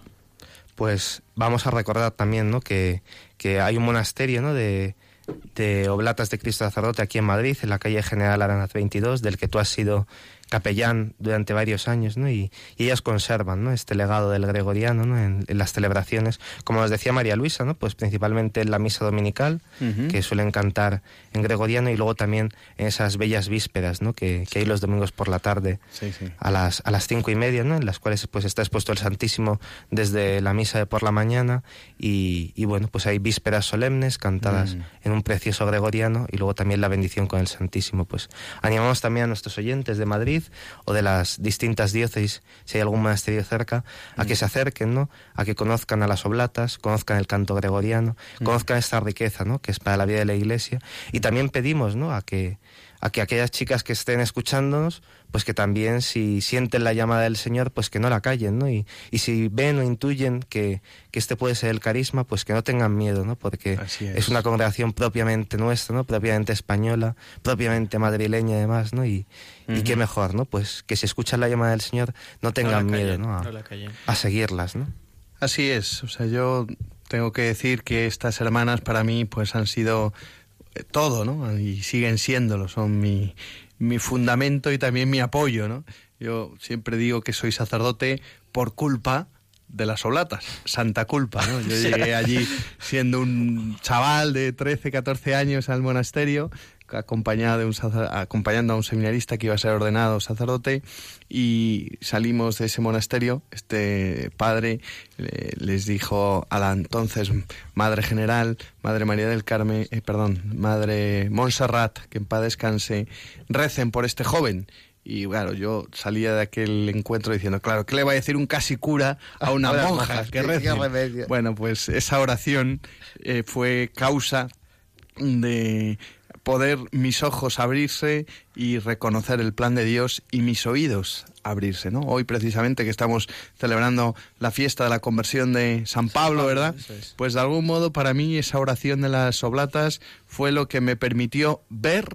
pues vamos a recordar también ¿no? que, que hay un monasterio ¿no? de, de Oblatas de Cristo Sacerdote aquí en Madrid, en la calle General Aranaz 22, del que tú has sido capellán durante varios años, ¿no? Y, ellas conservan, ¿no? Este legado del gregoriano, ¿no? En, las celebraciones, como nos decía María Luisa, ¿no? Pues principalmente en la misa dominical, que suelen cantar en gregoriano, y luego también en esas bellas vísperas, ¿no? Que, hay los domingos por la tarde, a las a las cinco y media, ¿no? En las cuales pues está expuesto el Santísimo desde la misa de por la mañana, y, bueno, pues hay vísperas solemnes cantadas mm. en un precioso gregoriano, y luego también la bendición con el Santísimo. Pues animamos también a nuestros oyentes de Madrid o de las distintas diócesis, si hay algún monasterio cerca, a que mm. se acerquen, ¿no? A que conozcan a las oblatas, conozcan el canto gregoriano, mm. conozcan esta riqueza, ¿no? Que es para la vida de la Iglesia. Y también pedimos, ¿no? A que a que aquellas chicas que estén escuchándonos, pues que también si sienten la llamada del Señor, pues que no la callen, ¿no? Y, y si ven o intuyen que, que, este puede ser el carisma, pues que no tengan miedo, ¿no? Porque es. es. una congregación propiamente nuestra, ¿no? Propiamente española, propiamente madrileña además, ¿no? Y, uh -huh. y qué mejor, ¿no? Pues que si escuchan la llamada del Señor, no tengan no miedo, callen, ¿no? A, no a seguirlas, ¿no? Así es, o sea, yo tengo que decir que estas hermanas para mí pues han sido todo, ¿no? Y siguen siéndolo, son mi, mi fundamento y también mi apoyo, ¿no? Yo siempre digo que soy sacerdote por culpa de las oblatas, santa culpa, ¿no? Yo llegué allí siendo un chaval de 13, 14 años al monasterio, acompañado de un acompañando a un seminarista que iba a ser ordenado sacerdote y salimos de ese monasterio. Este padre eh, les dijo a la entonces Madre General, Madre María del Carmen, eh, perdón, Madre Montserrat, que en paz descanse, recen por este joven. Y claro, yo salía de aquel encuentro diciendo, claro, ¿qué le va a decir un casi cura a una monja que rece? Bueno, pues esa oración eh, fue causa de poder mis ojos abrirse y reconocer el plan de Dios y mis oídos abrirse, ¿no? Hoy precisamente que estamos celebrando la fiesta de la conversión de San Pablo, ¿verdad? Pues de algún modo para mí esa oración de las oblatas fue lo que me permitió ver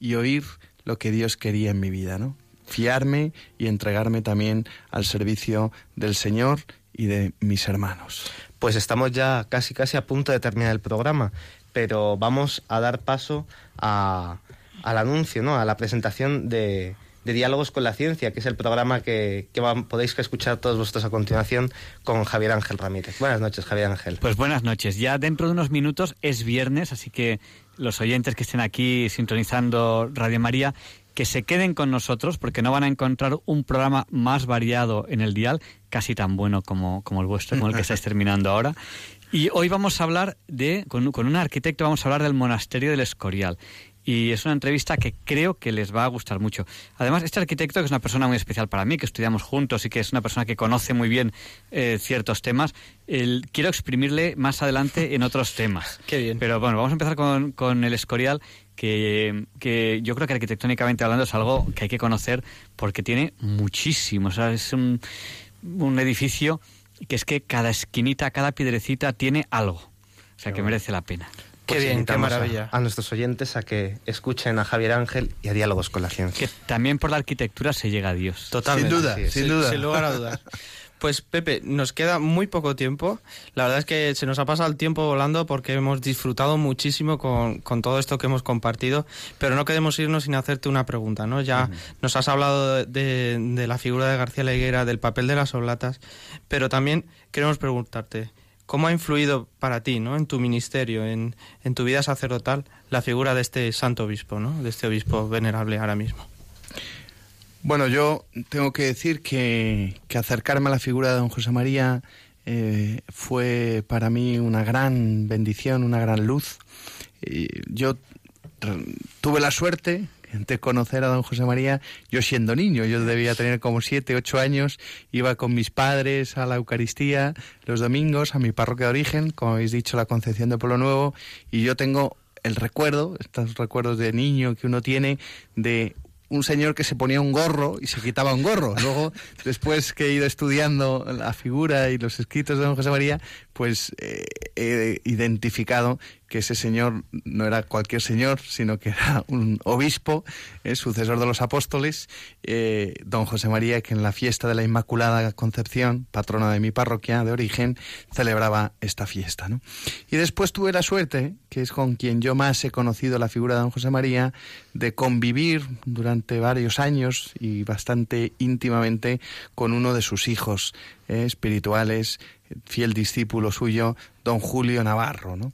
y oír lo que Dios quería en mi vida, ¿no? Fiarme y entregarme también al servicio del Señor y de mis hermanos. Pues estamos ya casi casi a punto de terminar el programa, pero vamos a dar paso a, al anuncio, ¿no? a la presentación de, de, Diálogos con la Ciencia, que es el programa que, que van, podéis escuchar todos vosotros a continuación con Javier Ángel Ramírez. Buenas noches, Javier Ángel. Pues buenas noches. Ya dentro de unos minutos es viernes, así que los oyentes que estén aquí sintonizando Radio María, que se queden con nosotros porque no van a encontrar un programa más variado en el dial, casi tan bueno como, como el vuestro, como el que estáis terminando ahora. Y hoy vamos a hablar de, con, con un arquitecto, vamos a hablar del monasterio del Escorial. Y es una entrevista que creo que les va a gustar mucho. Además, este arquitecto, que es una persona muy especial para mí, que estudiamos juntos y que es una persona que conoce muy bien eh, ciertos temas, el, quiero exprimirle más adelante en otros temas. Qué bien. Pero bueno, vamos a empezar con, con el Escorial, que, que, yo creo que arquitectónicamente hablando es algo que hay que conocer porque tiene muchísimo. O sea, es un, un edificio que es que cada esquinita, cada piedrecita tiene algo. O sea, que merece la pena. Qué pues bien, qué maravilla. A, a, nuestros oyentes a que escuchen a Javier Ángel y a Diálogos con la Ciencia. Que también por la arquitectura se llega a Dios. Totalmente. Sin duda, sin, sin duda. Sin lugar a dudas. Pues Pepe, nos queda muy poco tiempo. La verdad es que se nos ha pasado el tiempo volando porque hemos disfrutado muchísimo con, con todo esto que hemos compartido, pero no queremos irnos sin hacerte una pregunta, ¿no? Ya uh -huh. nos has hablado de, de, la figura de García La Higuera, del papel de las oblatas, pero también queremos preguntarte, ¿cómo ha influido para ti, ¿no? En tu ministerio, en, en tu vida sacerdotal, la figura de este santo obispo, ¿no? De este obispo venerable ahora mismo. Bueno, yo tengo que decir que, que acercarme a la figura de don José María eh, fue para mí una gran bendición, una gran luz. Y yo tuve la suerte de conocer a don José María yo siendo niño. Yo debía tener como siete, ocho años. Iba con mis padres a la Eucaristía los domingos, a mi parroquia de origen, como habéis dicho, la Concepción de Pueblo Nuevo. Y yo tengo el recuerdo, estos recuerdos de niño que uno tiene, de un señor que se ponía un gorro y se quitaba un gorro. Luego, después que he ido estudiando la figura y los escritos de don José María, pues eh, he identificado que ese señor no era cualquier señor, sino que era un obispo, eh, sucesor de los apóstoles, eh, don José María, que en la fiesta de la Inmaculada Concepción, patrona de mi parroquia de origen, celebraba esta fiesta. Y después tuve la suerte, que es con quien yo más he conocido la figura de don José María, de convivir durante varios años y bastante íntimamente con uno de sus hijos eh, espirituales, fiel discípulo suyo, don Julio Navarro. ¿no?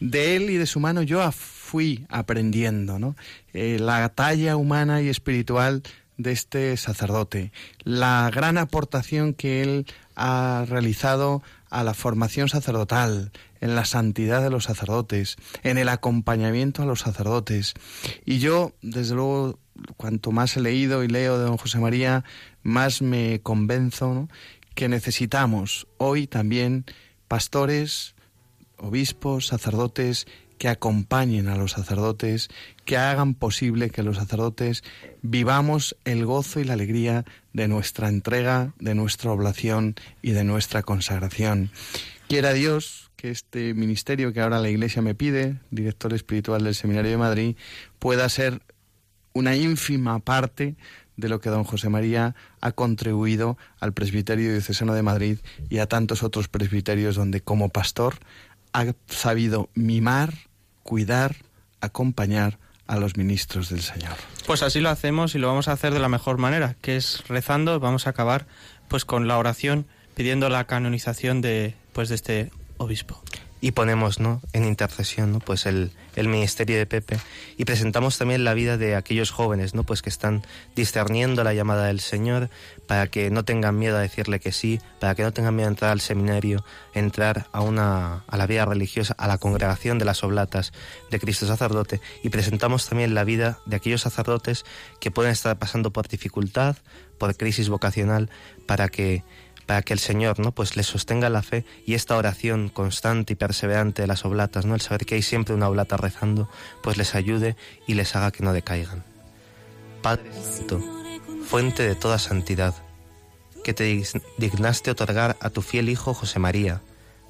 De él y de su mano yo fui aprendiendo ¿no? Eh, la talla humana y espiritual de este sacerdote, la gran aportación que él ha realizado a la formación sacerdotal, en la santidad de los sacerdotes, en el acompañamiento a los sacerdotes. Y yo, desde luego, cuanto más he leído y leo de don José María, más me convenzo. Que necesitamos hoy también pastores, obispos, sacerdotes, que acompañen a los sacerdotes, que hagan posible que los sacerdotes vivamos el gozo y la alegría de nuestra entrega, de nuestra oblación y de nuestra consagración. Quiera Dios que este ministerio que ahora la Iglesia me pide, director espiritual del Seminario de Madrid, pueda ser una ínfima parte de lo que don José María ha contribuido al Presbiterio Diocesano de Madrid y a tantos otros presbiterios donde como pastor ha sabido mimar, cuidar, acompañar a los ministros del Señor. Pues así lo hacemos y lo vamos a hacer de la mejor manera, que es rezando, vamos a acabar pues con la oración pidiendo la canonización de pues de este obispo y ponemos ¿no? en intercesión ¿no? pues el, el, ministerio de Pepe y presentamos también la vida de aquellos jóvenes ¿no? pues que están discerniendo la llamada del Señor para que no tengan miedo a decirle que sí, para que no tengan miedo a entrar al seminario, entrar a, una, a la vida religiosa, a la congregación de las oblatas de Cristo sacerdote y presentamos también la vida de aquellos sacerdotes que pueden estar pasando por dificultad, por crisis vocacional, para que para que el Señor ¿no? pues les sostenga la fe y esta oración constante y perseverante de las oblatas, ¿no? el saber que hay siempre una oblata rezando, pues les ayude y les haga que no decaigan. Padre Santo, fuente de toda santidad, que te dignaste otorgar a tu fiel Hijo José María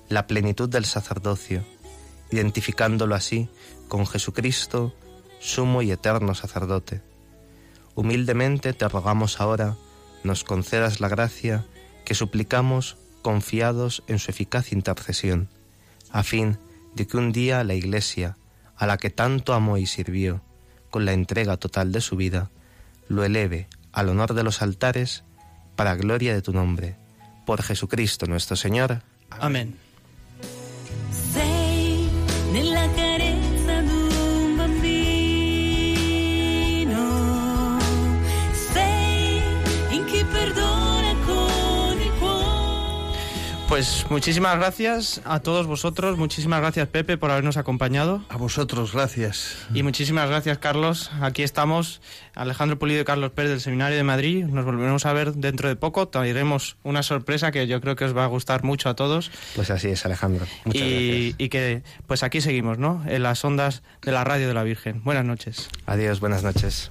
la plenitud del sacerdocio, identificándolo así con Jesucristo, sumo y eterno sacerdote. Humildemente te rogamos ahora, nos concedas la gracia que suplicamos confiados en su eficaz intercesión, a fin de que un día la Iglesia, a la que tanto amó y sirvió, con la entrega total de su vida, lo eleve al honor de los altares para gloria de tu nombre. Por Jesucristo nuestro Señor. Amén. Pues muchísimas gracias a todos vosotros, muchísimas gracias Pepe por habernos acompañado. A vosotros, gracias. Y muchísimas gracias Carlos, aquí estamos, Alejandro Pulido y Carlos Pérez del Seminario de Madrid, nos volveremos a ver dentro de poco, traeremos una sorpresa que yo creo que os va a gustar mucho a todos. Pues así es Alejandro, muchas y, gracias. Y que pues aquí seguimos, ¿no? En las ondas de la radio de la Virgen. Buenas noches. Adiós, buenas noches.